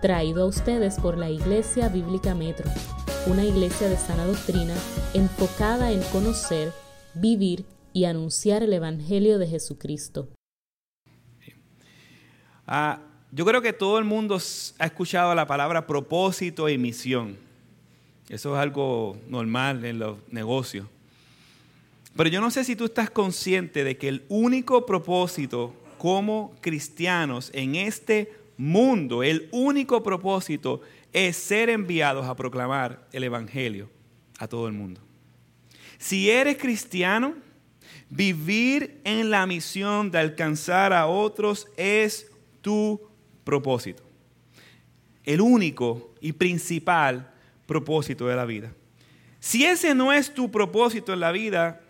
traído a ustedes por la Iglesia Bíblica Metro, una iglesia de sana doctrina enfocada en conocer, vivir y anunciar el Evangelio de Jesucristo. Ah, yo creo que todo el mundo ha escuchado la palabra propósito y misión. Eso es algo normal en los negocios. Pero yo no sé si tú estás consciente de que el único propósito como cristianos en este mundo, el único propósito es ser enviados a proclamar el Evangelio a todo el mundo. Si eres cristiano, vivir en la misión de alcanzar a otros es tu propósito. El único y principal propósito de la vida. Si ese no es tu propósito en la vida,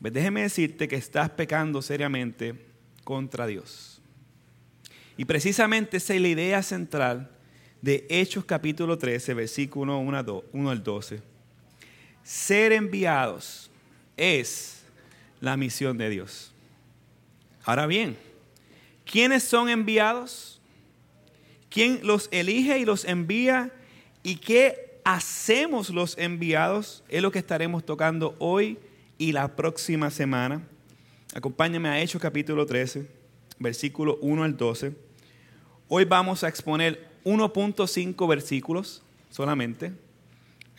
pues déjeme decirte que estás pecando seriamente contra Dios. Y precisamente esa es la idea central de Hechos capítulo 13, versículo 1 al 12. Ser enviados es la misión de Dios. Ahora bien, ¿quiénes son enviados? ¿Quién los elige y los envía? ¿Y qué hacemos los enviados? Es lo que estaremos tocando hoy y la próxima semana. Acompáñame a Hechos capítulo 13, versículo 1 al 12. Hoy vamos a exponer 1.5 versículos solamente,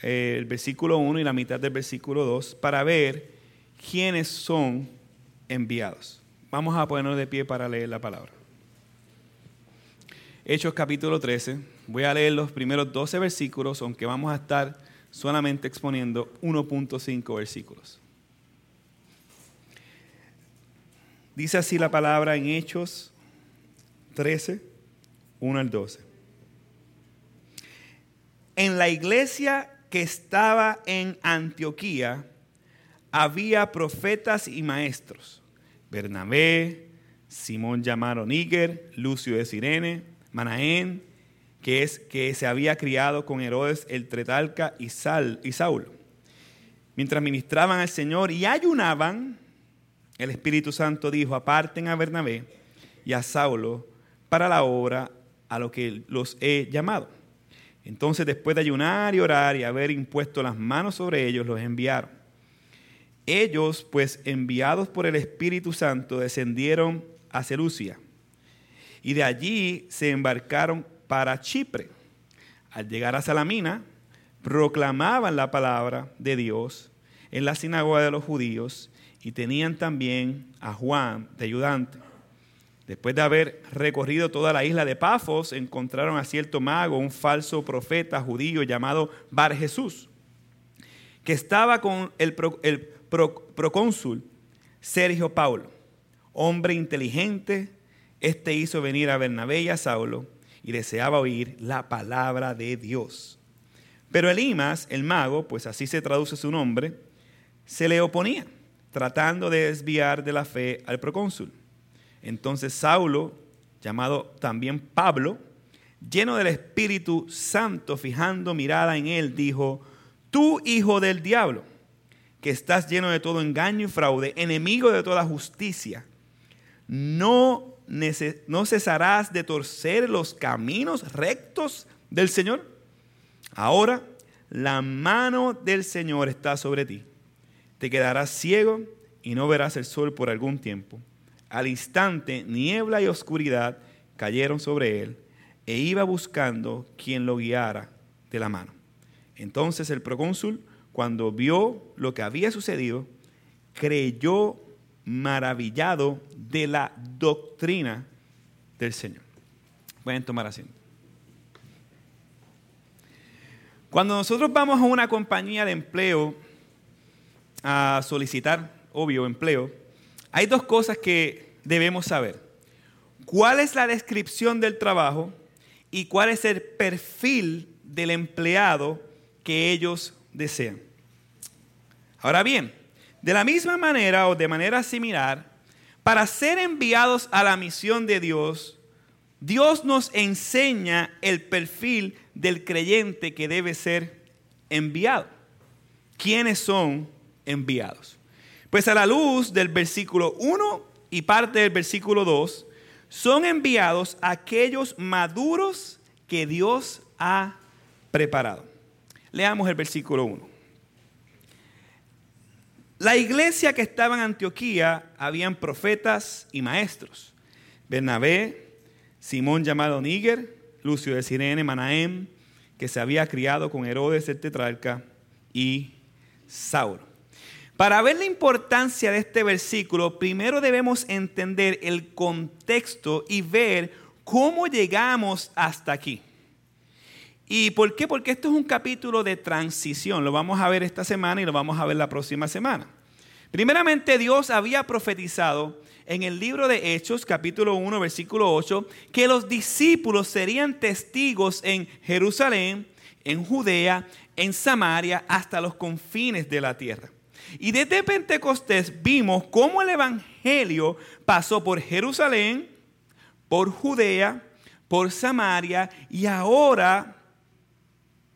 el versículo 1 y la mitad del versículo 2, para ver quiénes son enviados. Vamos a ponernos de pie para leer la palabra. Hechos capítulo 13. Voy a leer los primeros 12 versículos, aunque vamos a estar solamente exponiendo 1.5 versículos. Dice así la palabra en Hechos 13, 1 al 12. En la iglesia que estaba en Antioquía había profetas y maestros. Bernabé, Simón llamado Níger, Lucio de Sirene, Manaén, que, es, que se había criado con Herodes el Tretalca y, Sal, y Saulo. Mientras ministraban al Señor y ayunaban, el Espíritu Santo dijo, aparten a Bernabé y a Saulo para la obra a lo que los he llamado. Entonces, después de ayunar y orar y haber impuesto las manos sobre ellos, los enviaron. Ellos, pues enviados por el Espíritu Santo, descendieron a Celucia y de allí se embarcaron para Chipre. Al llegar a Salamina, proclamaban la palabra de Dios en la sinagoga de los judíos y tenían también a Juan de ayudante. Después de haber recorrido toda la isla de Pafos, encontraron a cierto mago, un falso profeta judío llamado Bar Jesús, que estaba con el, procónsul Sergio Paulo, hombre inteligente. Este hizo venir a Bernabé y a Saulo y deseaba oír la palabra de Dios. Pero Elimas, el mago, pues así se traduce su nombre, se le oponía, tratando de desviar de la fe al procónsul. Entonces Saulo, llamado también Pablo, lleno del Espíritu Santo, fijando mirada en él, dijo, tú hijo del diablo, que estás lleno de todo engaño y fraude, enemigo de toda justicia, no, no cesarás de torcer los caminos rectos del Señor. Ahora la mano del Señor está sobre ti. Te quedarás ciego y no verás el sol por algún tiempo. Al instante, niebla y oscuridad cayeron sobre él e iba buscando quien lo guiara de la mano. Entonces el procónsul, cuando vio lo que había sucedido, creyó maravillado de la doctrina del Señor. Pueden tomar asiento. Cuando nosotros vamos a una compañía de empleo a solicitar, obvio, empleo, hay dos cosas que debemos saber. ¿Cuál es la descripción del trabajo y cuál es el perfil del empleado que ellos desean? Ahora bien, de la misma manera o de manera similar, para ser enviados a la misión de Dios, Dios nos enseña el perfil del creyente que debe ser enviado. ¿Quiénes son enviados? Pues a la luz del versículo 1 y parte del versículo 2, son enviados aquellos maduros que Dios ha preparado. Leamos el versículo 1. La iglesia que estaba en Antioquía habían profetas y maestros. Bernabé, Simón llamado Níger, Lucio de Sirene, Manahem, que se había criado con Herodes el tetrarca, y Saulo. Para ver la importancia de este versículo, primero debemos entender el contexto y ver cómo llegamos hasta aquí. ¿Y por qué? Porque esto es un capítulo de transición. Lo vamos a ver esta semana y lo vamos a ver la próxima semana. Primeramente, Dios había profetizado en el libro de Hechos, capítulo 1, versículo 8, que los discípulos serían testigos en Jerusalén, en Judea, en Samaria, hasta los confines de la tierra. Y desde Pentecostés vimos cómo el Evangelio pasó por Jerusalén, por Judea, por Samaria y ahora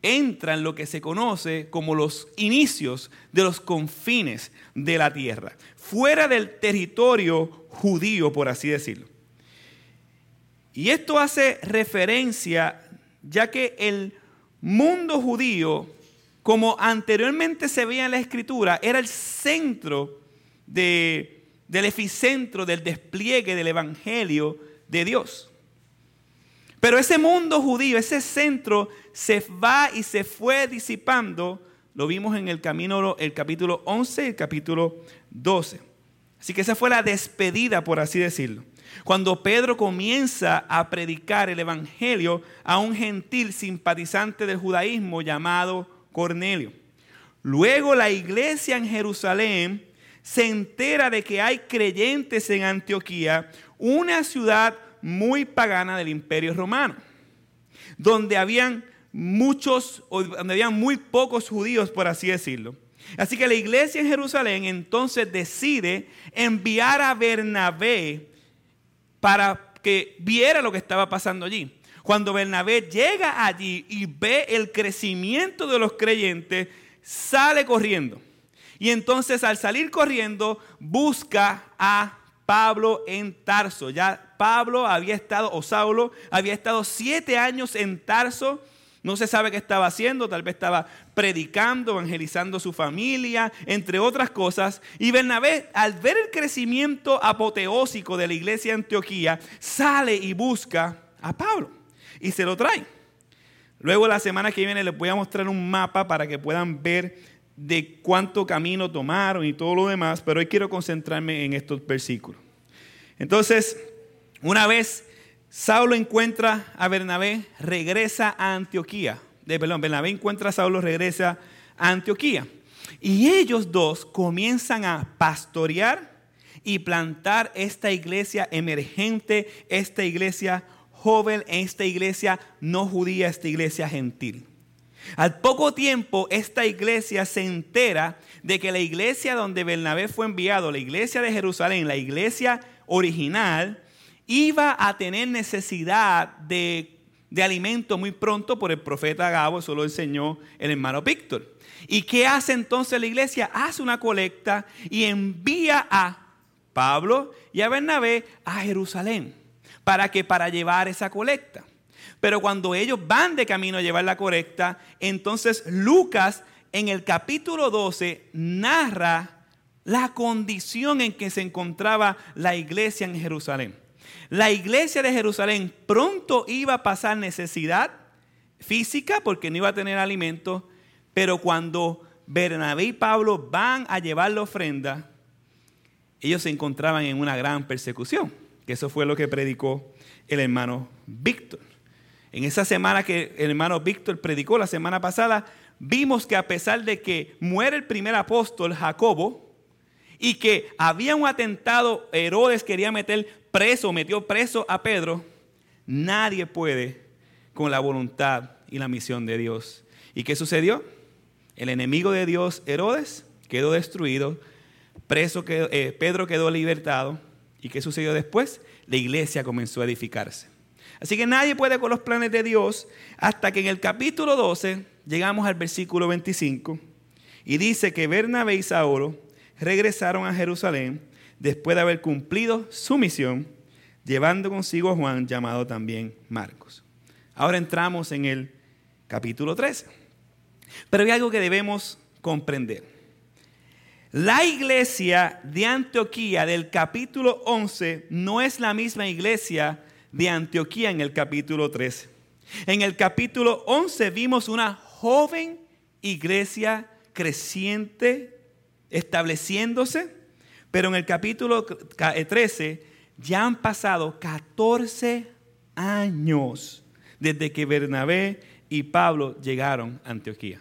entra en lo que se conoce como los inicios de los confines de la tierra, fuera del territorio judío, por así decirlo. Y esto hace referencia, ya que el mundo judío, como anteriormente se veía en la escritura, era el centro del epicentro del despliegue del Evangelio de Dios. Pero ese mundo judío, ese centro, se va y se fue disipando. Lo vimos en el, camino, el capítulo 11 y el capítulo 12. Así que esa fue la despedida, por así decirlo. Cuando Pedro comienza a predicar el Evangelio a un gentil simpatizante del judaísmo llamado Cornelio. Luego la iglesia en Jerusalén se entera de que hay creyentes en Antioquía, una ciudad muy pagana del imperio romano, donde habían muchos, donde habían muy pocos judíos, por así decirlo. Así que la iglesia en Jerusalén entonces decide enviar a Bernabé para que viera lo que estaba pasando allí. Cuando Bernabé llega allí y ve el crecimiento de los creyentes, sale corriendo. Y entonces al salir corriendo busca a Pablo en Tarso. Ya Pablo había estado, o Saulo, había estado siete años en Tarso. No se sabe qué estaba haciendo, tal vez estaba predicando, evangelizando a su familia, entre otras cosas. Y Bernabé, al ver el crecimiento apoteósico de la iglesia de Antioquía, sale y busca a Pablo y se lo trae. Luego la semana que viene les voy a mostrar un mapa para que puedan ver de cuánto camino tomaron y todo lo demás, pero hoy quiero concentrarme en estos versículos. Entonces, una vez Saulo encuentra a Bernabé, regresa a Antioquía. De, perdón, Bernabé encuentra a Saulo, regresa a Antioquía. Y ellos dos comienzan a pastorear y plantar esta iglesia emergente, esta iglesia joven, esta iglesia no judía, esta iglesia gentil. Al poco tiempo, esta iglesia se entera de que la iglesia donde Bernabé fue enviado, la iglesia de Jerusalén, la iglesia original, iba a tener necesidad de, alimento muy pronto por el profeta Gabo, eso lo enseñó el hermano Víctor. ¿Y qué hace entonces la iglesia? Hace una colecta y envía a Pablo y a Bernabé a Jerusalén. ¿Para que Para llevar esa colecta. Pero cuando ellos van de camino a llevar la correcta, entonces Lucas en el capítulo 12 narra la condición en que se encontraba la iglesia en Jerusalén. La iglesia de Jerusalén pronto iba a pasar necesidad física porque no iba a tener alimento, pero cuando Bernabé y Pablo van a llevar la ofrenda, ellos se encontraban en una gran persecución, eso fue lo que predicó el hermano Víctor. En esa semana que el hermano Víctor predicó, la semana pasada, vimos que a pesar de que muere el primer apóstol, Jacobo, y que había un atentado, Herodes quería meter preso, metió preso a Pedro, nadie puede con la voluntad y la misión de Dios. ¿Y qué sucedió? El enemigo de Dios, Herodes, quedó destruido, preso eh, Pedro quedó libertado. ¿Y qué sucedió después? La iglesia comenzó a edificarse. Así que nadie puede con los planes de Dios hasta que en el capítulo 12 llegamos al versículo 25 y dice que Bernabé y Saulo regresaron a Jerusalén después de haber cumplido su misión, llevando consigo a Juan, llamado también Marcos. Ahora entramos en el capítulo 13. Pero hay algo que debemos comprender. La iglesia de Antioquía del capítulo 11 no es la misma iglesia de Antioquía en el capítulo 13. En el capítulo 11 vimos una joven iglesia creciente, estableciéndose, pero en el capítulo 13 ya han pasado 14 años desde que Bernabé y Pablo llegaron a Antioquía.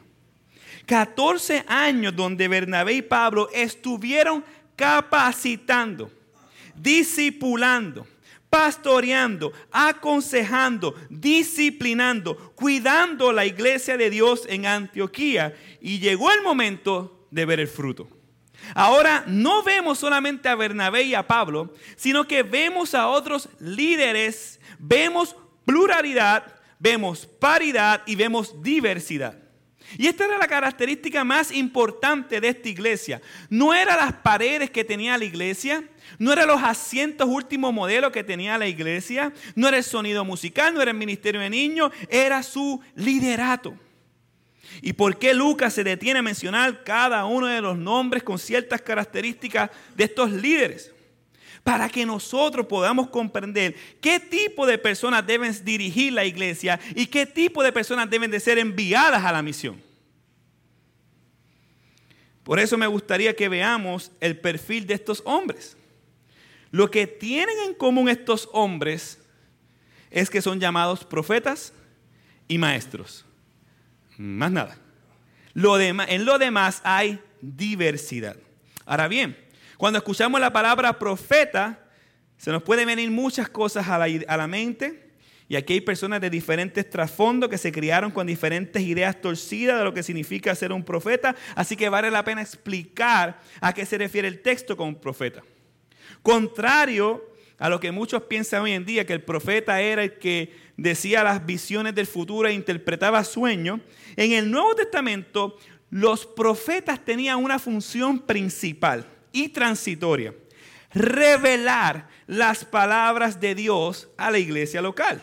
14 años donde Bernabé y Pablo estuvieron capacitando, discipulando, pastoreando, aconsejando, disciplinando, cuidando la iglesia de Dios en Antioquía. Y llegó el momento de ver el fruto. Ahora no vemos solamente a Bernabé y a Pablo, sino que vemos a otros líderes, vemos pluralidad, vemos paridad y vemos diversidad. Y esta era la característica más importante de esta iglesia. No eran las paredes que tenía la iglesia, no eran los asientos último modelo que tenía la iglesia, no era el sonido musical, no era el ministerio de niños, era su liderato. ¿Y por qué Lucas se detiene a mencionar cada uno de los nombres con ciertas características de estos líderes? Para que nosotros podamos comprender qué tipo de personas deben dirigir la iglesia y qué tipo de personas deben de ser enviadas a la misión. Por eso me gustaría que veamos el perfil de estos hombres. Lo que tienen en común estos hombres es que son llamados profetas y maestros. Más nada. en lo demás hay diversidad. Ahora bien, cuando escuchamos la palabra profeta, se nos pueden venir muchas cosas a la, mente. Y aquí hay personas de diferentes trasfondos que se criaron con diferentes ideas torcidas de lo que significa ser un profeta. Así que vale la pena explicar a qué se refiere el texto con profeta. Contrario a lo que muchos piensan hoy en día, que el profeta era el que decía las visiones del futuro e interpretaba sueños, en el Nuevo Testamento los profetas tenían una función principal y transitoria, revelar las palabras de Dios a la iglesia local.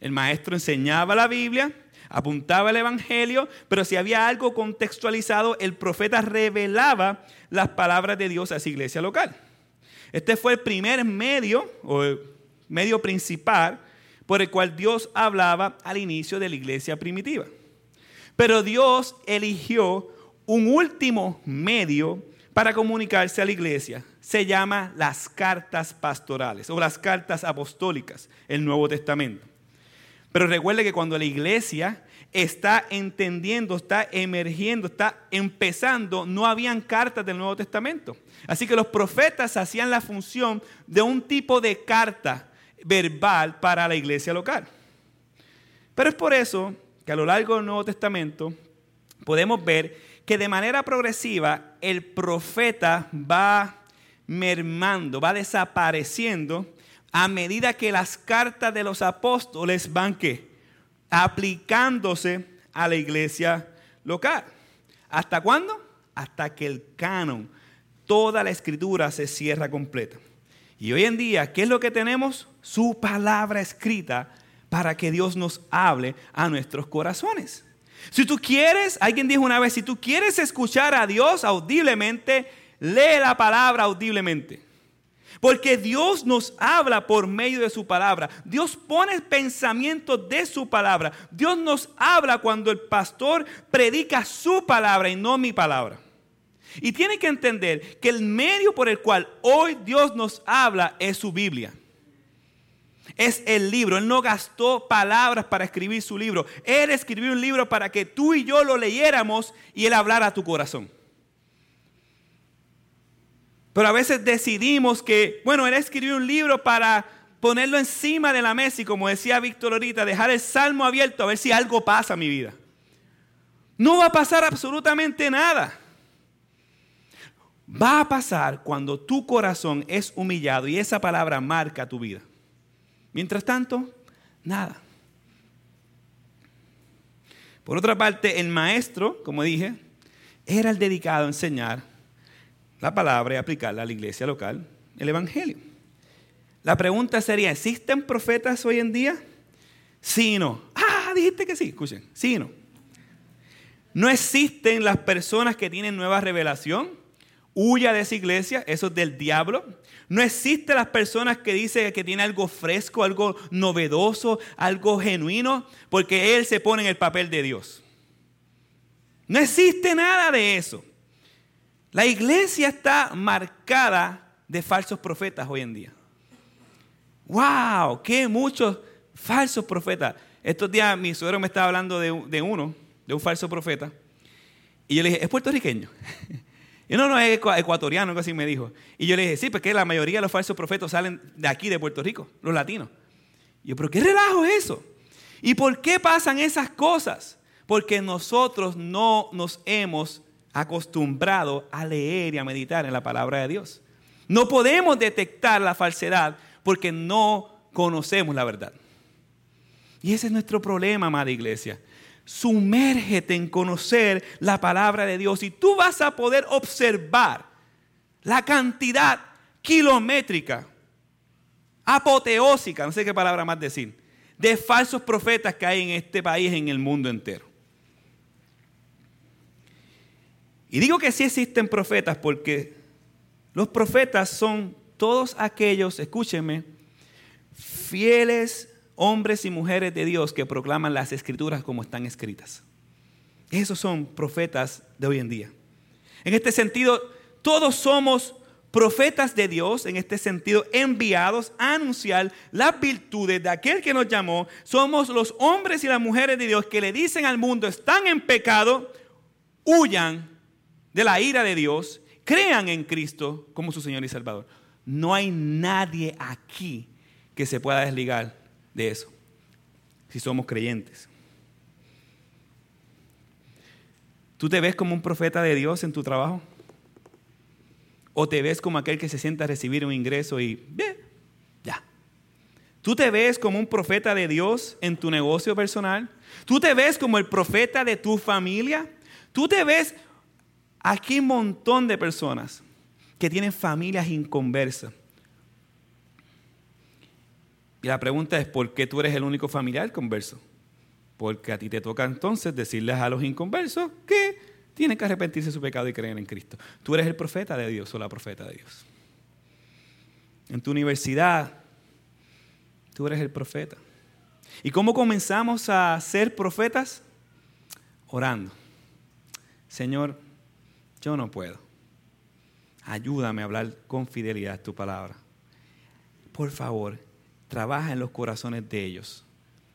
El maestro enseñaba la Biblia, apuntaba el Evangelio, pero si había algo contextualizado, el profeta revelaba las palabras de Dios a esa iglesia local. Este fue el primer medio, o el medio principal, por el cual Dios hablaba al inicio de la iglesia primitiva. Pero Dios eligió un último medio para comunicarse a la iglesia. Se llama las cartas pastorales o las cartas apostólicas, el Nuevo Testamento. Pero recuerde que cuando la iglesia está entendiendo, está emergiendo, está empezando, no habían cartas del Nuevo Testamento. Así que los profetas hacían la función de un tipo de carta verbal para la iglesia local. Pero es por eso que a lo largo del Nuevo Testamento podemos ver que de manera progresiva el profeta va mermando, va desapareciendo a medida que las cartas de los apóstoles van que aplicándose a la iglesia local. ¿Hasta cuándo? Hasta que el canon toda la escritura se cierra completa. Y hoy en día, ¿qué es lo que tenemos? Su palabra escrita para que Dios nos hable a nuestros corazones. Si tú quieres, alguien dijo una vez, si tú quieres escuchar a Dios audiblemente, lee la palabra audiblemente. Porque Dios nos habla por medio de su palabra. Dios pone pensamiento de su palabra. Dios nos habla cuando el pastor predica su palabra y no mi palabra. Y tiene que entender que el medio por el cual hoy Dios nos habla es su Biblia. Es el libro. Él no gastó palabras para escribir su libro. Él escribió un libro para que tú y yo lo leyéramos y Él hablara a tu corazón. Pero a veces decidimos que, bueno, Él escribió un libro para ponerlo encima de la mesa y como decía Víctor ahorita, dejar el salmo abierto a ver si algo pasa en mi vida. No va a pasar absolutamente nada va a pasar cuando tu corazón es humillado y esa palabra marca tu vida. Mientras tanto, nada. Por otra parte, el maestro, como dije, era el dedicado a enseñar la palabra y aplicarla a la iglesia local, el Evangelio. La pregunta sería, ¿existen profetas hoy en día? Sí y no. Ah, dijiste que sí. Escuchen, sí y no. No existen las personas que tienen nueva revelación. Huya de esa iglesia, eso es del diablo. No existen las personas que dicen que tiene algo fresco, algo novedoso, algo genuino, porque él se pone en el papel de Dios. No existe nada de eso. La iglesia está marcada de falsos profetas hoy en día. ¡Wow! ¡Qué muchos falsos profetas! Estos días mi suegro me estaba hablando de, de uno, de un falso profeta. Y yo le dije, ¿es puertorriqueño? Y no, no, es ecuatoriano, algo así me dijo. Y yo le dije, sí, porque la mayoría de los falsos profetas salen de aquí, de Puerto Rico, los latinos. Y yo, pero ¿qué relajo es eso? ¿Y por qué pasan esas cosas? Porque nosotros no nos hemos acostumbrado a leer y a meditar en la palabra de Dios. No podemos detectar la falsedad porque no conocemos la verdad. Y ese es nuestro problema, amada iglesia sumérgete en conocer la palabra de Dios y tú vas a poder observar la cantidad kilométrica, apoteósica, no sé qué palabra más decir, de falsos profetas que hay en este país, en el mundo entero. Y digo que sí existen profetas porque los profetas son todos aquellos, escúchenme, fieles hombres y mujeres de Dios que proclaman las escrituras como están escritas. Esos son profetas de hoy en día. En este sentido, todos somos profetas de Dios, en este sentido, enviados a anunciar las virtudes de aquel que nos llamó. Somos los hombres y las mujeres de Dios que le dicen al mundo, están en pecado, huyan de la ira de Dios, crean en Cristo como su Señor y Salvador. No hay nadie aquí que se pueda desligar de eso, si somos creyentes. ¿Tú te ves como un profeta de Dios en tu trabajo? ¿O te ves como aquel que se sienta a recibir un ingreso y ya? ¿Tú te ves como un profeta de Dios en tu negocio personal? ¿Tú te ves como el profeta de tu familia? ¿Tú te ves aquí un montón de personas que tienen familias inconversas? Y la pregunta es, ¿por qué tú eres el único familiar converso? Porque a ti te toca entonces decirles a los inconversos que tienen que arrepentirse de su pecado y creer en Cristo. Tú eres el profeta de Dios o la profeta de Dios. En tu universidad, tú eres el profeta. ¿Y cómo comenzamos a ser profetas? Orando. Señor, yo no puedo. Ayúdame a hablar con fidelidad tu palabra. Por favor, trabaja en los corazones de ellos,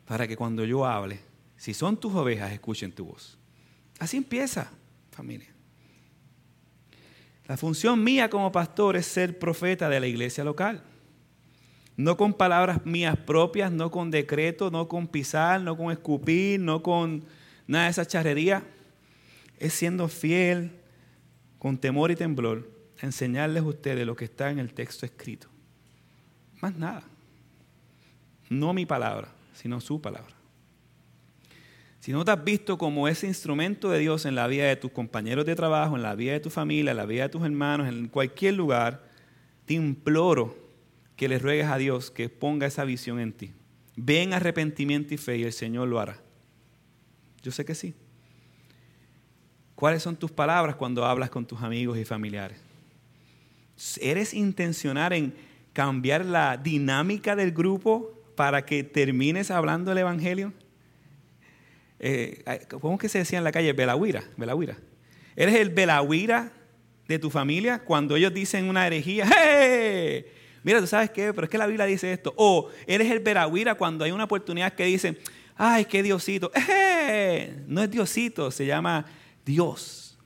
para que cuando yo hable, si son tus ovejas, escuchen tu voz. Así empieza, familia. La función mía como pastor es ser profeta de la iglesia local. No con palabras mías propias, no con decreto, no con pisar, no con escupir, no con nada de esa charrería. Es siendo fiel, con temor y temblor, enseñarles a ustedes lo que está en el texto escrito. Más nada. No mi palabra, sino su palabra. Si no te has visto como ese instrumento de Dios en la vida de tus compañeros de trabajo, en la vida de tu familia, en la vida de tus hermanos, en cualquier lugar, te imploro que le ruegues a Dios que ponga esa visión en ti. Ven arrepentimiento y fe y el Señor lo hará. Yo sé que sí. ¿Cuáles son tus palabras cuando hablas con tus amigos y familiares? ¿Eres intencional en cambiar la dinámica del grupo para que termines hablando el Evangelio? Eh, ¿Cómo que se decía en la calle? Belahuira, Belahuira. ¿Eres el Belahuira de tu familia cuando ellos dicen una herejía? ¡Hey! Mira, tú sabes qué, pero es que la Biblia dice esto. O eres el Belahuira cuando hay una oportunidad que dicen, ay, qué Diosito. ¡Hey! No es Diosito, se llama Dios.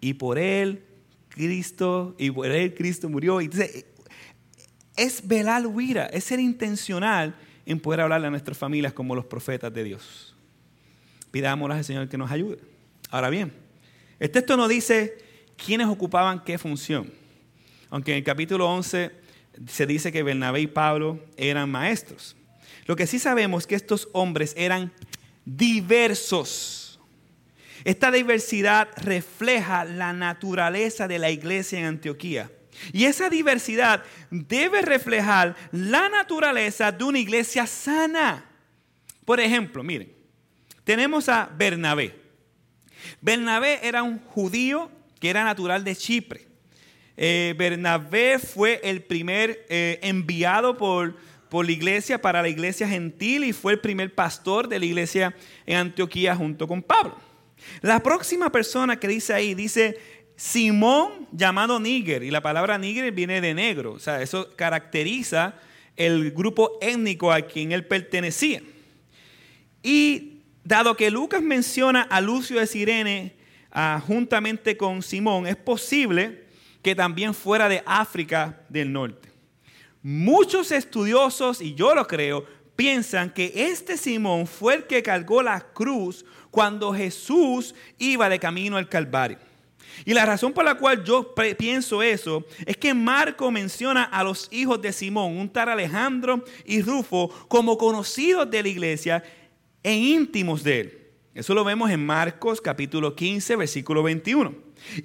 Y por él Cristo, y por él Cristo murió. Y es velar huira, es ser intencional en poder hablarle a nuestras familias como los profetas de Dios. Pidámosle al Señor que nos ayude. Ahora bien, el texto no dice quiénes ocupaban qué función. Aunque en el capítulo 11 se dice que Bernabé y Pablo eran maestros. Lo que sí sabemos es que estos hombres eran diversos. Esta diversidad refleja la naturaleza de la iglesia en Antioquía. Y esa diversidad debe reflejar la naturaleza de una iglesia sana. Por ejemplo, miren, tenemos a Bernabé. Bernabé era un judío que era natural de Chipre. Eh, Bernabé fue el primer eh, enviado por, por la iglesia para la iglesia gentil y fue el primer pastor de la iglesia en Antioquía junto con Pablo. La próxima persona que dice ahí dice Simón llamado Níger y la palabra Níger viene de negro, o sea, eso caracteriza el grupo étnico a quien él pertenecía. Y dado que Lucas menciona a Lucio de Sirene ah, juntamente con Simón, es posible que también fuera de África del Norte. Muchos estudiosos, y yo lo creo, piensan que este Simón fue el que cargó la cruz cuando Jesús iba de camino al Calvario. Y la razón por la cual yo pienso eso es que Marco menciona a los hijos de Simón, un tal Alejandro y Rufo, como conocidos de la iglesia e íntimos de él. Eso lo vemos en Marcos capítulo 15, versículo 21.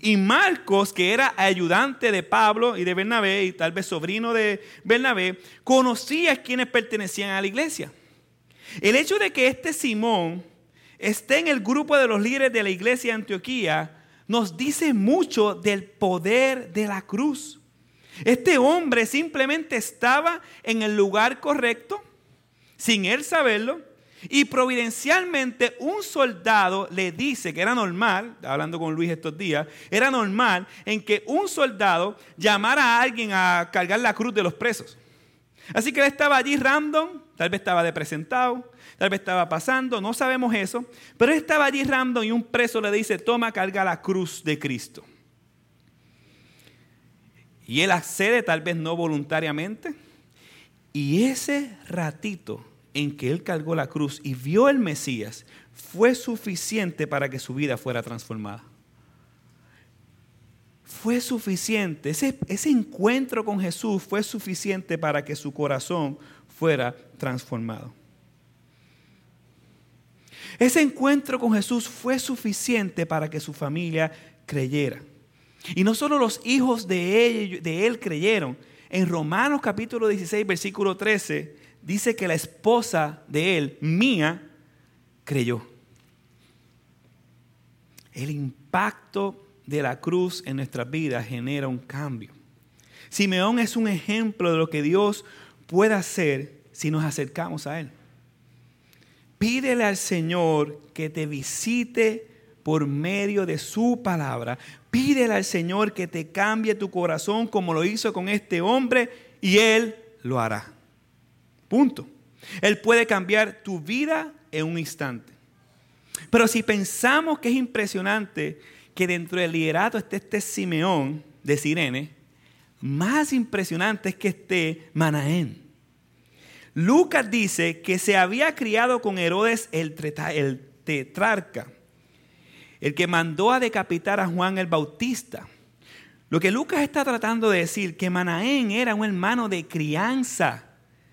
Y Marcos, que era ayudante de Pablo y de Bernabé, y tal vez sobrino de Bernabé, conocía a quienes pertenecían a la iglesia. El hecho de que este Simón esté en el grupo de los líderes de la iglesia de Antioquía nos dice mucho del poder de la cruz. Este hombre simplemente estaba en el lugar correcto, sin él saberlo, y providencialmente un soldado le dice que era normal, hablando con Luis estos días, era normal en que un soldado llamara a alguien a cargar la cruz de los presos. Así que él estaba allí random, tal vez estaba de presentado, tal vez estaba pasando, no sabemos eso, pero él estaba allí random y un preso le dice, toma, carga la cruz de Cristo. Y él accede, tal vez no voluntariamente, y ese ratito en que él cargó la cruz y vio el Mesías fue suficiente para que su vida fuera transformada. Fue suficiente, ese, ese encuentro con Jesús fue suficiente para que su corazón fuera transformado. Ese encuentro con Jesús fue suficiente para que su familia creyera. Y no solo los hijos de él, creyeron. En Romanos capítulo 16, versículo 13, dice que la esposa de él, Mía, creyó. El impacto de la cruz en nuestras vidas genera un cambio. Simeón es un ejemplo de lo que Dios puede hacer si nos acercamos a Él. Pídele al Señor que te visite por medio de su palabra. Pídele al Señor que te cambie tu corazón como lo hizo con este hombre y Él lo hará. Punto. Él puede cambiar tu vida en un instante. Pero si pensamos que es impresionante que dentro del liderato esté este Simeón de Sirene, más impresionante es que esté Manaén. Lucas dice que se había criado con Herodes el, tetrarca, el que mandó a decapitar a Juan el Bautista. Lo que Lucas está tratando de decir, que Manaén era un hermano de crianza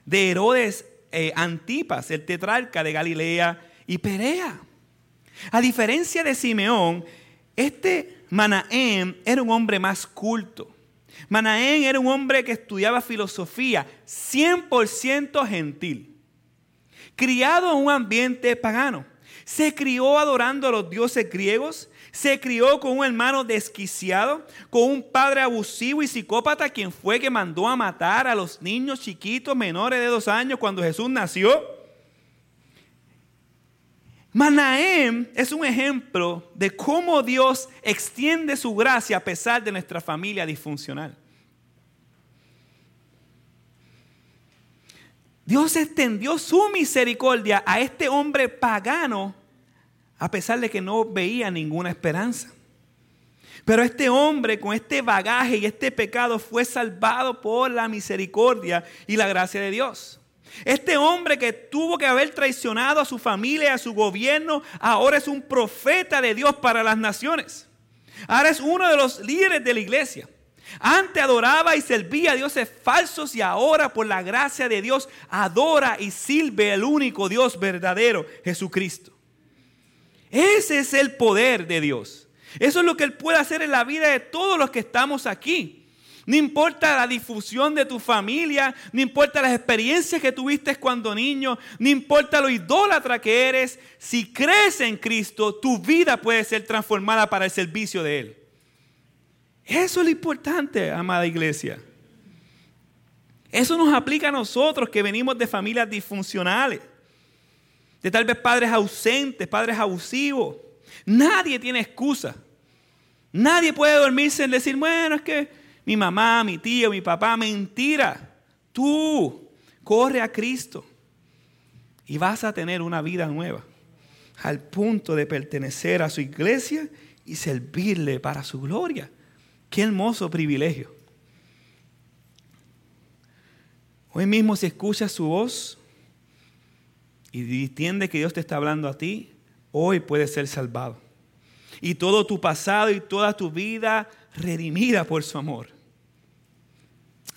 de Herodes eh, Antipas, el tetrarca de Galilea y Perea. A diferencia de Simeón, este Manaén era un hombre más culto. Manaén era un hombre que estudiaba filosofía, 100% gentil, criado en un ambiente pagano. Se crió adorando a los dioses griegos se crió con un hermano desquiciado, con un padre abusivo y psicópata, quien fue que mandó a matar a los niños chiquitos menores de dos años cuando Jesús nació. Manaem es un ejemplo de cómo Dios extiende su gracia a pesar de nuestra familia disfuncional. Dios extendió su misericordia a este hombre pagano a pesar de que no veía ninguna esperanza. Pero este hombre con este bagaje y este pecado fue salvado por la misericordia y la gracia de Dios. Este hombre que tuvo que haber traicionado a su familia y a su gobierno, ahora es un profeta de Dios para las naciones. Ahora es uno de los líderes de la iglesia. Antes adoraba y servía a dioses falsos y ahora por la gracia de Dios adora y sirve al único Dios verdadero, Jesucristo. Ese es el poder de Dios. Eso es lo que Él puede hacer en la vida de todos los que estamos aquí. No importa la difusión de tu familia, no importa las experiencias que tuviste cuando niño, no importa lo idólatra que eres, si crees en Cristo, tu vida puede ser transformada para el servicio de Él. Eso es lo importante, amada iglesia. Eso nos aplica a nosotros que venimos de familias disfuncionales, de tal vez padres ausentes, padres abusivos. Nadie tiene excusa. Nadie puede dormirse en decir, bueno, es que mi mamá, mi tío, mi papá, mentira. Tú corre a Cristo y vas a tener una vida nueva, al punto de pertenecer a su iglesia y servirle para su gloria. Qué hermoso privilegio. Hoy mismo si escuchas su voz y entiende que Dios te está hablando a ti, hoy puedes ser salvado. Y todo tu pasado y toda tu vida redimida por su amor.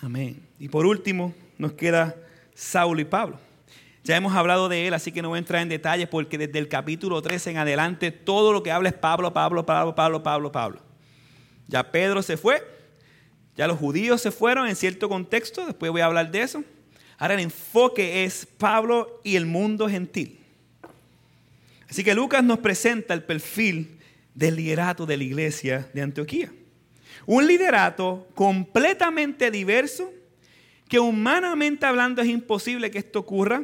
Amén. Y por último nos queda Saulo y Pablo. Ya hemos hablado de él, así que no voy a entrar en detalles porque desde el capítulo 13 en adelante todo lo que habla es Pablo, Pablo, Pablo, Pablo, Pablo, Pablo. Ya Pedro se fue, ya los judíos se fueron en cierto contexto, después voy a hablar de eso. Ahora el enfoque es Pablo y el mundo gentil. Así que Lucas nos presenta el perfil del liderato de la iglesia de Antioquía. Un liderato completamente diverso, que humanamente hablando es imposible que esto ocurra,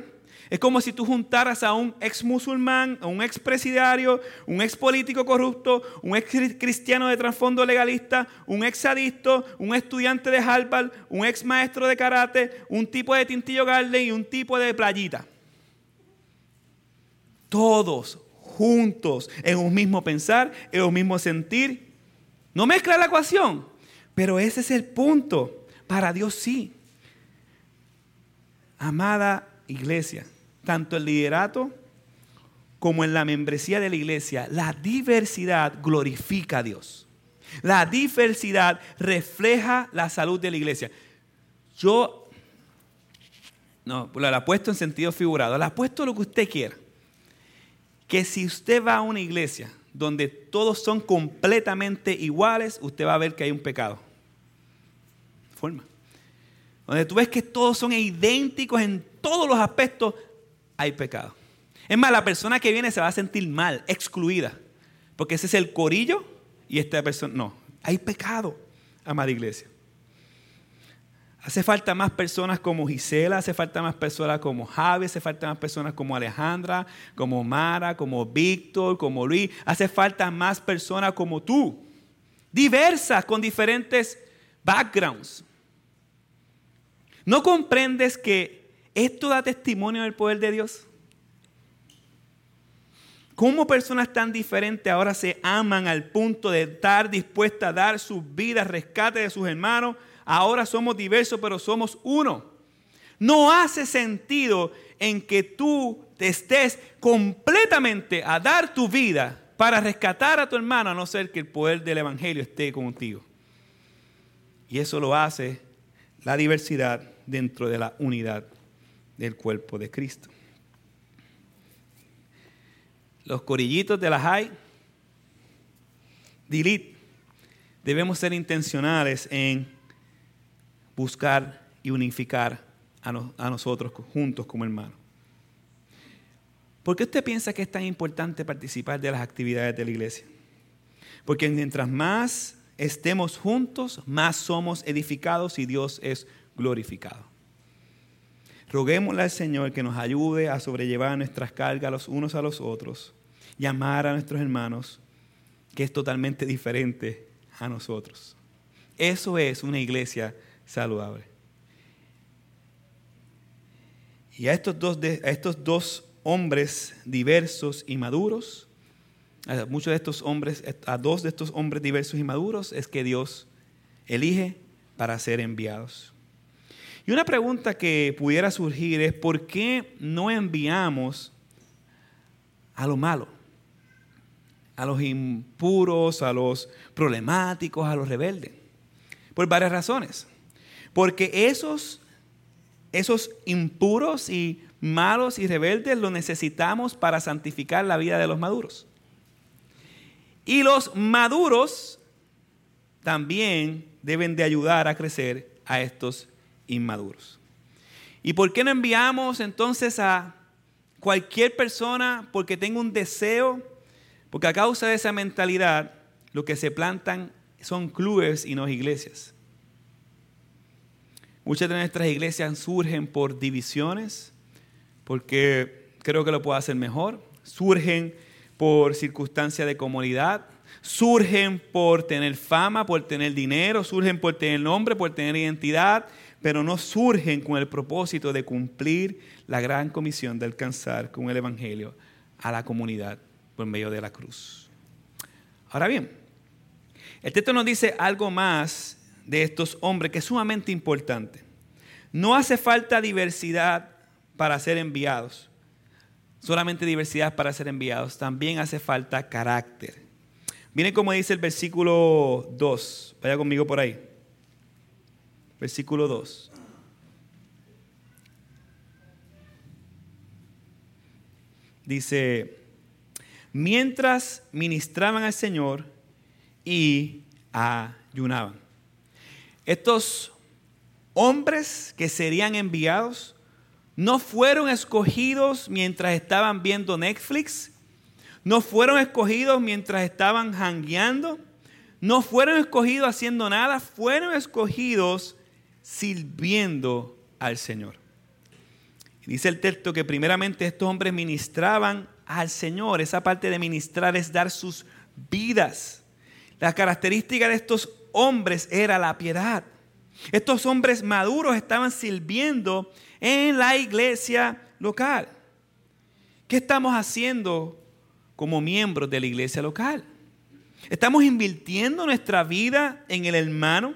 es como si tú juntaras a un ex musulmán, a un ex presidiario, un ex político corrupto, un ex cristiano de trasfondo legalista, un ex adicto, un estudiante de Harvard, un ex maestro de karate, un tipo de tintillo garden y un tipo de playita. Todos juntos en un mismo pensar, en un mismo sentir. No mezcla la ecuación, pero ese es el punto. Para Dios sí. Amada iglesia, tanto el liderato como en la membresía de la iglesia, la diversidad glorifica a Dios. La diversidad refleja la salud de la iglesia. Yo, no, la he puesto en sentido figurado, la puesto lo que usted quiera. Que si usted va a una iglesia donde todos son completamente iguales, usted va a ver que hay un pecado. Forma. Donde tú ves que todos son idénticos en todos los aspectos, hay pecado. Es más, la persona que viene se va a sentir mal, excluida, porque ese es el corillo y esta persona, no, hay pecado, amada iglesia. Hace falta más personas como Gisela, hace falta más personas como Javi, hace falta más personas como Alejandra, como Mara, como Víctor, como Luis. Hace falta más personas como tú, diversas, con diferentes backgrounds. ¿No comprendes que esto da testimonio del poder de Dios. ¿Cómo personas tan diferentes ahora se aman al punto de estar dispuestas a dar sus vidas, rescate de sus hermanos? Ahora somos diversos, pero somos uno. No hace sentido en que tú estés completamente a dar tu vida para rescatar a tu hermano, a no ser que el poder del Evangelio esté contigo. Y eso lo hace la diversidad dentro de la unidad del cuerpo de Cristo. Los corillitos de la high, delete, debemos ser intencionales en buscar y unificar a, a nosotros juntos como hermanos. ¿Por qué usted piensa que es tan importante participar de las actividades de la iglesia? Porque mientras más estemos juntos, más somos edificados y Dios es glorificado. Roguémosle al Señor que nos ayude a sobrellevar nuestras cargas los unos a los otros y amar a nuestros hermanos, que es totalmente diferente a nosotros. Eso es una iglesia saludable. Y a estos dos, a estos dos hombres diversos y maduros, a muchos de estos hombres, a dos de estos hombres diversos y maduros, es que Dios elige para ser enviados. Y una pregunta que pudiera surgir es, ¿por qué no enviamos a lo malo? A los impuros, a los problemáticos, a los rebeldes. Por varias razones. Porque esos, esos impuros y malos y rebeldes los necesitamos para santificar la vida de los maduros. Y los maduros también deben de ayudar a crecer a estos inmaduros. ¿Y por qué no enviamos entonces a cualquier persona porque tenga un deseo? Porque a causa de esa mentalidad, lo que se plantan son clubes y no iglesias. Muchas de nuestras iglesias surgen por divisiones, porque creo que lo puedo hacer mejor. Surgen por circunstancias de comodidad. Surgen por tener fama, por tener dinero. Surgen por tener nombre, por tener identidad. Pero no surgen con el propósito de cumplir la gran comisión de alcanzar con el Evangelio a la comunidad por medio de la cruz. Ahora bien, el texto nos dice algo más de estos hombres que es sumamente importante. No hace falta diversidad para ser enviados. Solamente diversidad para ser enviados. También hace falta carácter. Miren cómo dice el versículo 2. Vaya conmigo por ahí. Versículo 2. Dice, mientras ministraban al Señor y ayunaban. Estos hombres que serían enviados no fueron escogidos mientras estaban viendo Netflix, no fueron escogidos mientras estaban hangueando, no fueron escogidos haciendo nada, fueron escogidos sirviendo al Señor. Dice el texto que primeramente estos hombres ministraban al Señor. Esa parte de ministrar es dar sus vidas. La característica de estos hombres era la piedad. Estos hombres maduros estaban sirviendo en la iglesia local. ¿Qué estamos haciendo como miembros de la iglesia local? ¿Estamos invirtiendo nuestra vida en el hermano?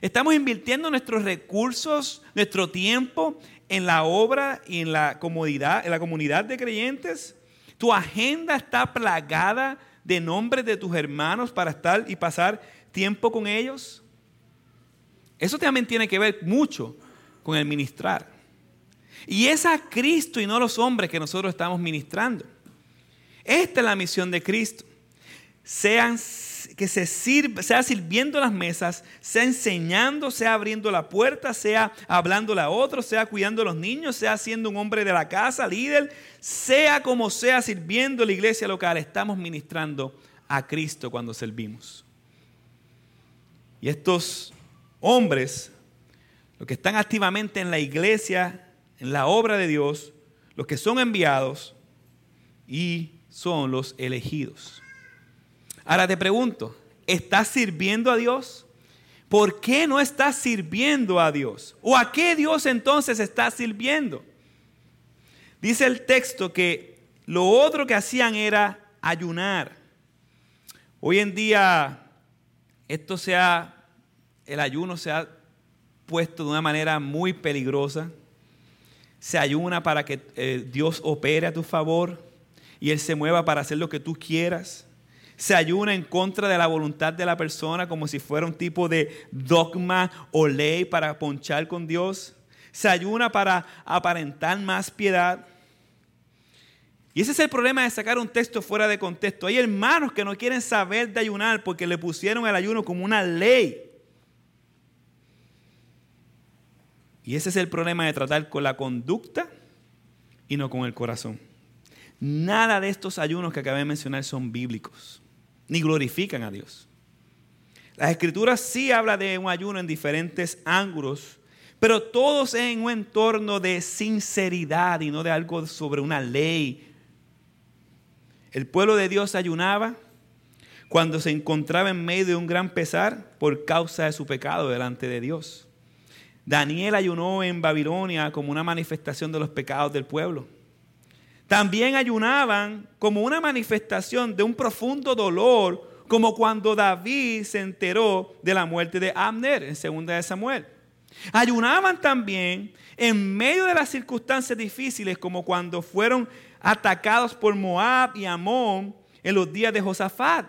¿Estamos invirtiendo nuestros recursos, nuestro tiempo en la obra y en la comodidad, en la comunidad de creyentes? ¿Tu agenda está plagada de nombres de tus hermanos para estar y pasar tiempo con ellos? Eso también tiene que ver mucho con el ministrar. Y es a Cristo y no a los hombres que nosotros estamos ministrando. Esta es la misión de Cristo. Sean, que se sea sirviendo las mesas, sea enseñando, sea abriendo la puerta, sea hablándole a otros, sea cuidando a los niños, sea siendo un hombre de la casa, líder, sea como sea sirviendo la iglesia local. Estamos ministrando a Cristo cuando servimos. Y estos hombres, los que están activamente en la iglesia, en la obra de Dios, los que son enviados y son los elegidos. Ahora te pregunto, ¿estás sirviendo a Dios? ¿Por qué no estás sirviendo a Dios? ¿O a qué Dios entonces estás sirviendo? Dice el texto que lo otro que hacían era ayunar. Hoy en día esto se ha el ayuno se ha puesto de una manera muy peligrosa. Se ayuna para que eh, Dios opere a tu favor y Él se mueva para hacer lo que tú quieras. Se ayuna en contra de la voluntad de la persona como si fuera un tipo de dogma o ley para ponchar con Dios. Se ayuna para aparentar más piedad. Y ese es el problema de sacar un texto fuera de contexto. Hay hermanos que no quieren saber de ayunar porque le pusieron el ayuno como una ley. Y ese es el problema de tratar con la conducta y no con el corazón. Nada de estos ayunos que acabé de mencionar son bíblicos, ni glorifican a Dios. Las escrituras sí hablan de un ayuno en diferentes ángulos, pero todos en un entorno de sinceridad y no de algo sobre una ley. El pueblo de Dios ayunaba cuando se encontraba en medio de un gran pesar por causa de su pecado delante de Dios. Daniel ayunó en Babilonia como una manifestación de los pecados del pueblo. También ayunaban como una manifestación de un profundo dolor, como cuando David se enteró de la muerte de Abner en segunda de Samuel. Ayunaban también en medio de las circunstancias difíciles, como cuando fueron atacados por Moab y Amón en los días de Josafat.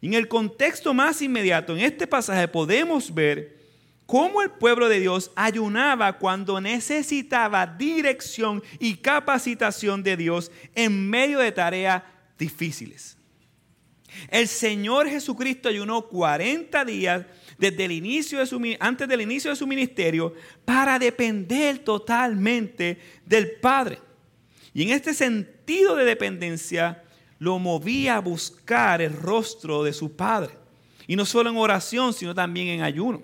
En el contexto más inmediato, en este pasaje podemos ver cómo el pueblo de Dios ayunaba cuando necesitaba dirección y capacitación de Dios en medio de tareas difíciles. El Señor Jesucristo ayunó 40 días desde el inicio de su, antes del inicio de su ministerio para depender totalmente del Padre. Y en este sentido de dependencia lo movía a buscar el rostro de su Padre. Y no solo en oración, sino también en ayuno.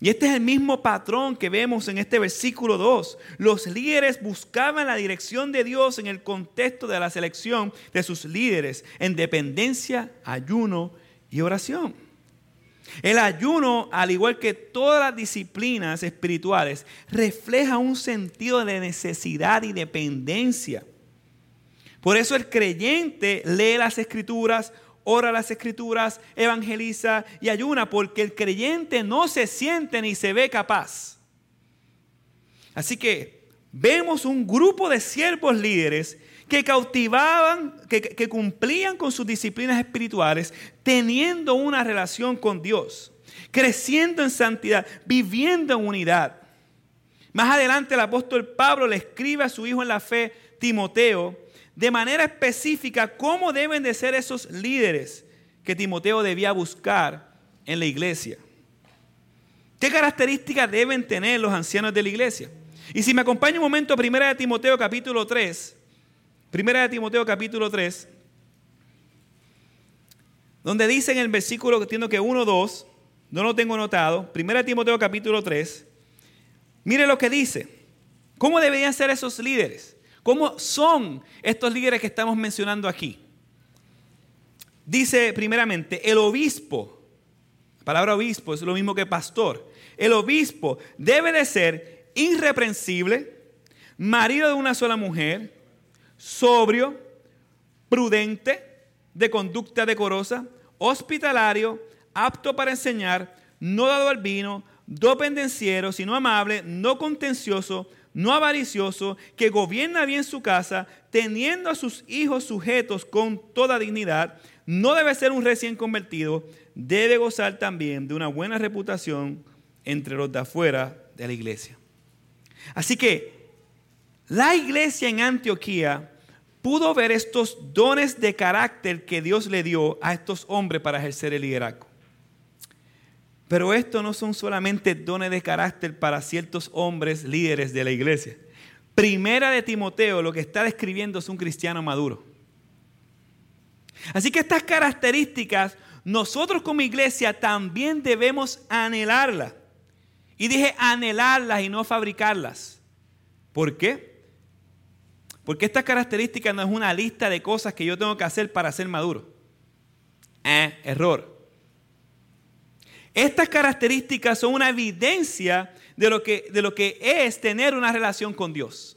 Y este es el mismo patrón que vemos en este versículo 2. Los líderes buscaban la dirección de Dios en el contexto de la selección de sus líderes en dependencia, ayuno y oración. El ayuno, al igual que todas las disciplinas espirituales, refleja un sentido de necesidad y dependencia. Por eso el creyente lee las escrituras, ora las escrituras, evangeliza y ayuna, porque el creyente no se siente ni se ve capaz. Así que vemos un grupo de siervos líderes que cautivaban, que, cumplían con sus disciplinas espirituales, teniendo una relación con Dios, creciendo en santidad, viviendo en unidad. Más adelante el apóstol Pablo le escribe a su hijo en la fe, Timoteo, de manera específica cómo deben de ser esos líderes que Timoteo debía buscar en la iglesia. ¿Qué características deben tener los ancianos de la iglesia? Y si me acompaña un momento, primera de Timoteo capítulo 3, Primera de Timoteo capítulo 3, donde dice en el versículo que entiendo que 1, 2, no lo tengo notado, Primera de Timoteo capítulo 3, mire lo que dice. ¿Cómo deberían ser esos líderes? ¿Cómo son estos líderes que estamos mencionando aquí? Dice primeramente, el obispo, la palabra obispo es lo mismo que pastor, el obispo debe de ser irreprensible, marido de una sola mujer, sobrio, prudente, de conducta decorosa, hospitalario, apto para enseñar, no dado al vino, no pendenciero, sino amable, no contencioso, no avaricioso, que gobierna bien su casa, teniendo a sus hijos sujetos con toda dignidad, no debe ser un recién convertido, debe gozar también de una buena reputación entre los de afuera de la iglesia. Así que la iglesia en Antioquía pudo ver estos dones de carácter que Dios le dio a estos hombres para ejercer el liderazgo. Pero estos no son solamente dones de carácter para ciertos hombres líderes de la iglesia. Primera de Timoteo lo que está describiendo es un cristiano maduro. Así que estas características nosotros como iglesia también debemos anhelarlas. Y dije anhelarlas y no fabricarlas. ¿Por qué? Porque esta característica no es una lista de cosas que yo tengo que hacer para ser maduro. Eh, error. Estas características son una evidencia de lo, que, de lo que es tener una relación con Dios.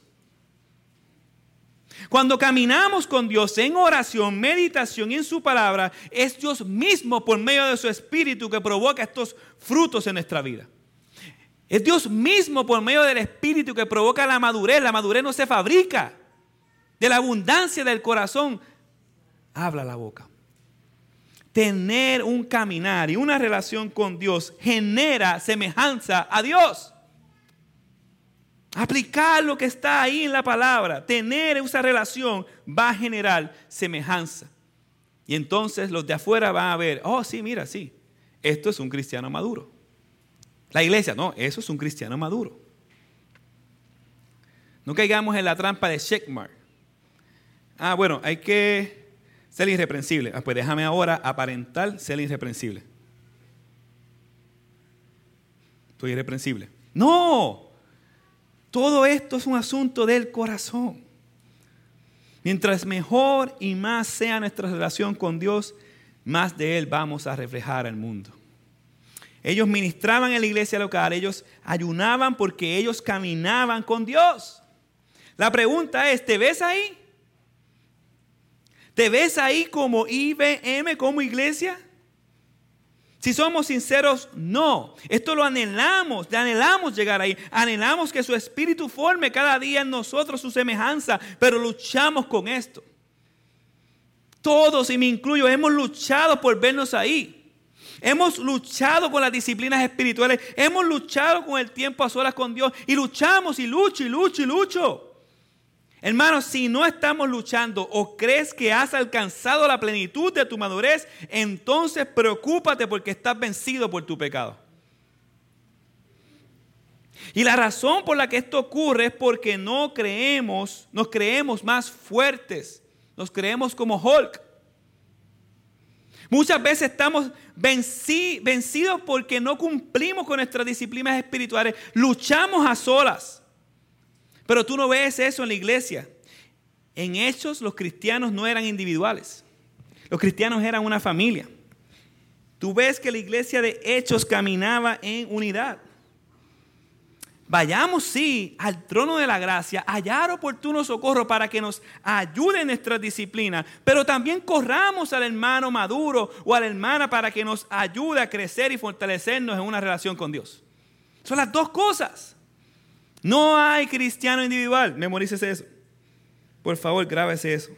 Cuando caminamos con Dios en oración, meditación y en su palabra, es Dios mismo por medio de su espíritu que provoca estos frutos en nuestra vida. Es Dios mismo por medio del espíritu que provoca la madurez. La madurez no se fabrica. De la abundancia del corazón habla la boca. Tener un caminar y una relación con Dios genera semejanza a Dios. Aplicar lo que está ahí en la palabra, tener esa relación va a generar semejanza. Y entonces los de afuera van a ver, oh sí, mira, sí, esto es un cristiano maduro. La iglesia, no, eso es un cristiano maduro. No caigamos en la trampa de checkmark. Ah, bueno, hay que ser irreprensible. Ah, pues déjame ahora aparentar ser irreprensible. Estoy irreprensible. No, todo esto es un asunto del corazón. Mientras mejor y más sea nuestra relación con Dios, más de Él vamos a reflejar al mundo. Ellos ministraban en la iglesia local, ellos ayunaban porque ellos caminaban con Dios. La pregunta es, ¿te ves ahí? ¿Te ves ahí como IBM, como iglesia? Si somos sinceros, no. Esto lo anhelamos, anhelamos llegar ahí. Anhelamos que su espíritu forme cada día en nosotros su semejanza, pero luchamos con esto. Todos, y me incluyo, hemos luchado por vernos ahí. Hemos luchado con las disciplinas espirituales. Hemos luchado con el tiempo a solas con Dios. Y luchamos y lucho y lucho y lucho. Hermanos, si no estamos luchando o crees que has alcanzado la plenitud de tu madurez, entonces preocúpate porque estás vencido por tu pecado. Y la razón por la que esto ocurre es porque no creemos, nos creemos más fuertes, nos creemos como Hulk. Muchas veces estamos vencidos porque no cumplimos con nuestras disciplinas espirituales, luchamos a solas. Pero tú no ves eso en la iglesia. En hechos los cristianos no eran individuales, los cristianos eran una familia. Tú ves que la iglesia de hechos caminaba en unidad. Vayamos, sí, al trono de la gracia, hallar oportuno socorro para que nos ayude en nuestras disciplinas, pero también corramos al hermano maduro o a la hermana para que nos ayude a crecer y fortalecernos en una relación con Dios. Son las dos cosas. No hay cristiano individual. Memorícese eso. Por favor, grábese eso.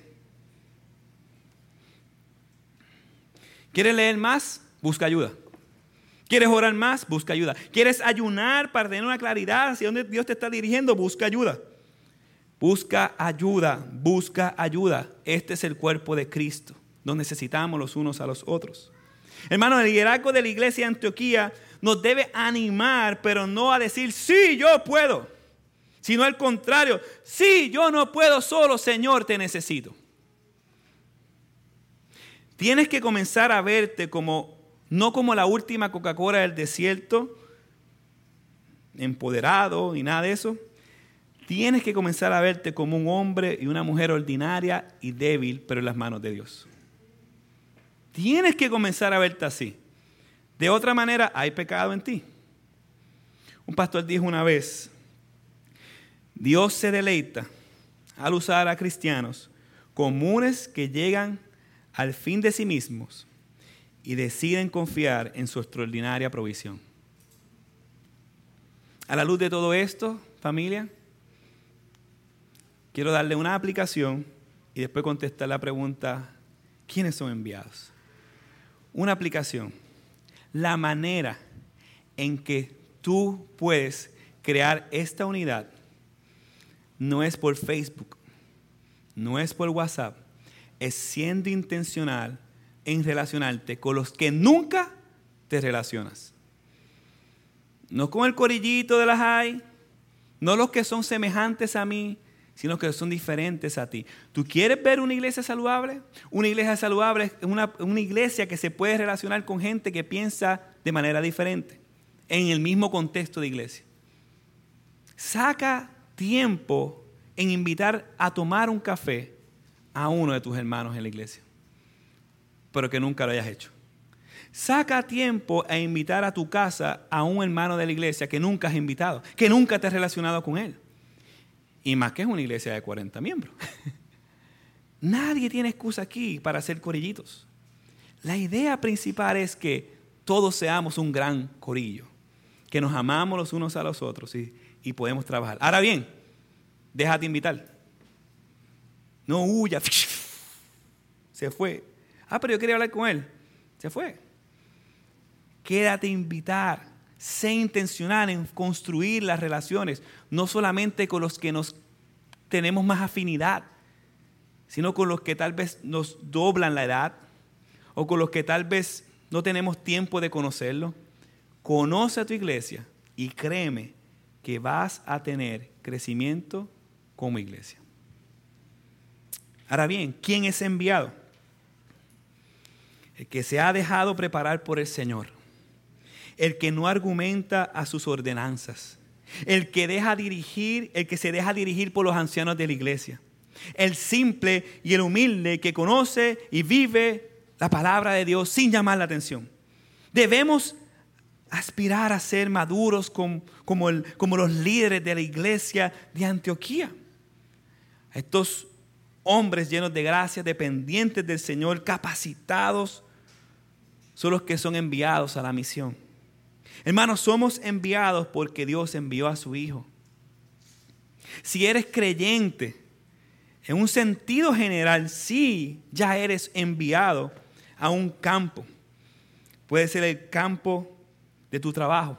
¿Quieres leer más? Busca ayuda. ¿Quieres orar más? Busca ayuda. ¿Quieres ayunar para tener una claridad hacia dónde Dios te está dirigiendo? Busca ayuda. Busca ayuda, busca ayuda. Este es el cuerpo de Cristo. Nos necesitamos los unos a los otros. Hermano, el liderazgo de la iglesia de Antioquía nos debe animar, pero no a decir, sí, yo puedo. Sino al contrario, sí, yo no puedo solo, Señor, te necesito. Tienes que comenzar a verte como no como la última Coca-Cola del desierto, empoderado y nada de eso. Tienes que comenzar a verte como un hombre y una mujer ordinaria y débil, pero en las manos de Dios. Tienes que comenzar a verte así. De otra manera, hay pecado en ti. Un pastor dijo una vez, Dios se deleita al usar a cristianos comunes que llegan al fin de sí mismos y deciden confiar en su extraordinaria provisión. A la luz de todo esto, familia, quiero darle una aplicación y después contestar la pregunta, ¿quiénes son enviados? Una aplicación, la manera en que tú puedes crear esta unidad no es por Facebook, no es por WhatsApp, es siendo intencional en relacionarte con los que nunca te relacionas. No con el corillito de las hay, no los que son semejantes a mí, sino que son diferentes a ti. ¿Tú quieres ver una iglesia saludable? Una iglesia saludable es una, una iglesia que se puede relacionar con gente que piensa de manera diferente, en el mismo contexto de iglesia. Saca tiempo en invitar a tomar un café a uno de tus hermanos en la iglesia pero que nunca lo hayas hecho. Saca tiempo a invitar a tu casa a un hermano de la iglesia que nunca has invitado, que nunca te has relacionado con él. Y más que es una iglesia de 40 miembros. Nadie tiene excusa aquí para hacer corillitos. La idea principal es que todos seamos un gran corillo, que nos amamos los unos a los otros y, y podemos trabajar. Ahora bien, déjate invitar. No huya. Se fue. Ah, pero yo quería hablar con él. Se fue. Quédate invitar. Sé intencional en construir las relaciones, no solamente con los que nos tenemos más afinidad, sino con los que tal vez nos doblan la edad o con los que tal vez no tenemos tiempo de conocerlo. Conoce a tu iglesia y créeme que vas a tener crecimiento como iglesia. Ahora bien, ¿quién es enviado? el que se ha dejado preparar por el Señor, el que no argumenta a sus ordenanzas, el que deja dirigir, el que se deja dirigir por los ancianos de la iglesia, el simple y el humilde que conoce y vive la palabra de Dios sin llamar la atención. Debemos aspirar a ser maduros como, como, como los líderes de la iglesia de Antioquía. Estos hombres llenos de gracia, dependientes del Señor, capacitados son los que son enviados a la misión. Hermanos, somos enviados porque Dios envió a su Hijo. Si eres creyente, en un sentido general, sí, ya eres enviado a un campo. Puede ser el campo de tu trabajo.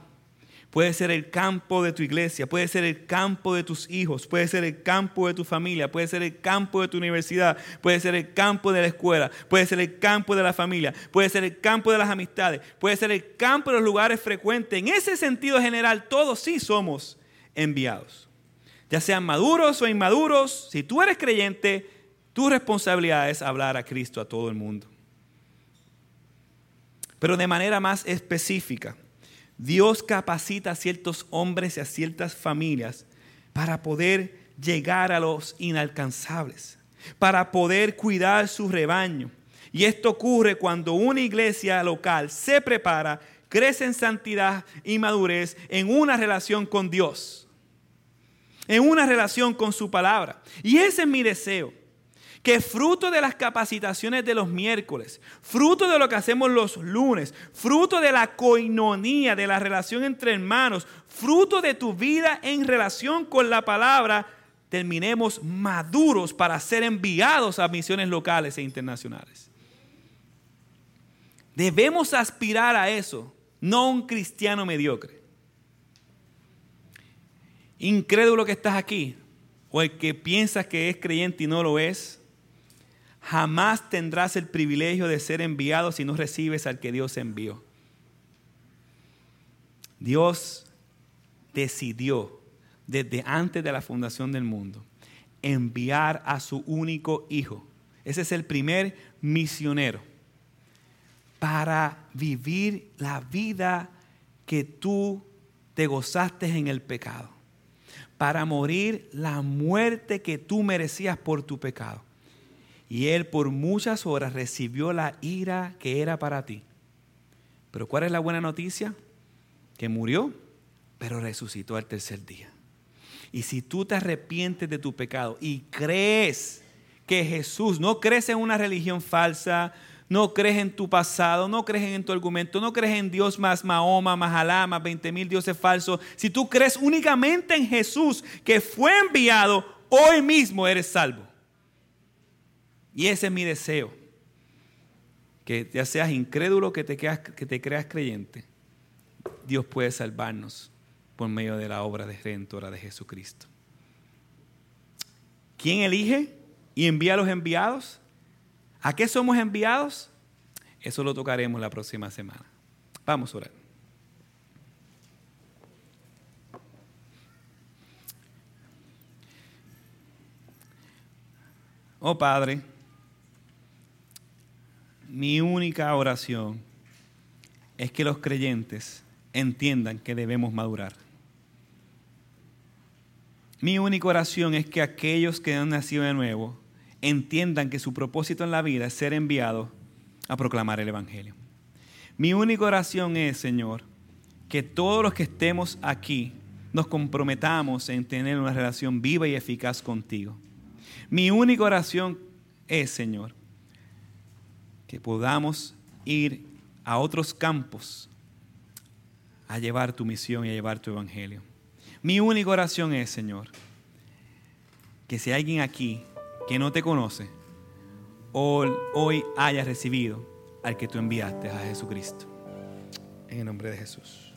Puede ser el campo de tu iglesia, puede ser el campo de tus hijos, puede ser el campo de tu familia, puede ser el campo de tu universidad, puede ser el campo de la escuela, puede ser el campo de la familia, puede ser el campo de las amistades, puede ser el campo de los lugares frecuentes. En ese sentido general, todos sí somos enviados. Ya sean maduros o inmaduros, si tú eres creyente, tu responsabilidad es hablar a Cristo a todo el mundo. Pero de manera más específica, Dios capacita a ciertos hombres y a ciertas familias para poder llegar a los inalcanzables, para poder cuidar su rebaño. Y esto ocurre cuando una iglesia local se prepara, crece en santidad y madurez en una relación con Dios, en una relación con su palabra. Y ese es mi deseo que fruto de las capacitaciones de los miércoles, fruto de lo que hacemos los lunes, fruto de la coinonía, de la relación entre hermanos, fruto de tu vida en relación con la palabra, terminemos maduros para ser enviados a misiones locales e internacionales. Debemos aspirar a eso, no un cristiano mediocre. Incrédulo que estás aquí, o el que piensas que es creyente y no lo es, jamás tendrás el privilegio de ser enviado si no recibes al que Dios envió. Dios decidió desde antes de la fundación del mundo enviar a su único hijo. Ese es el primer misionero para vivir la vida que tú te gozaste en el pecado, para morir la muerte que tú merecías por tu pecado y él por muchas horas recibió la ira que era para ti. Pero ¿cuál es la buena noticia? Que murió, pero resucitó al tercer día. Y si tú te arrepientes de tu pecado y crees que Jesús, no crees en una religión falsa, no crees en tu pasado, no crees en tu argumento, no crees en Dios más Mahoma, más Alá, más 20 mil dioses falsos. Si tú crees únicamente en Jesús que fue enviado, hoy mismo eres salvo. Y ese es mi deseo. Que ya seas incrédulo, que te, que te creas creyente. Dios puede salvarnos por medio de la obra de redentora de Jesucristo. ¿Quién elige y envía a los enviados? ¿A qué somos enviados? Eso lo tocaremos la próxima semana. Vamos a orar. Oh Padre, mi única oración es que los creyentes entiendan que debemos madurar. Mi única oración es que aquellos que han nacido de nuevo entiendan que su propósito en la vida es ser enviados a proclamar el Evangelio. Mi única oración es, Señor, que todos los que estemos aquí nos comprometamos en tener una relación viva y eficaz contigo. Mi única oración es, Señor, que podamos ir a otros campos a llevar tu misión y a llevar tu evangelio. Mi única oración es, Señor, que si alguien aquí que no te conoce, hoy, hoy haya recibido al que tú enviaste a Jesucristo. En el nombre de Jesús.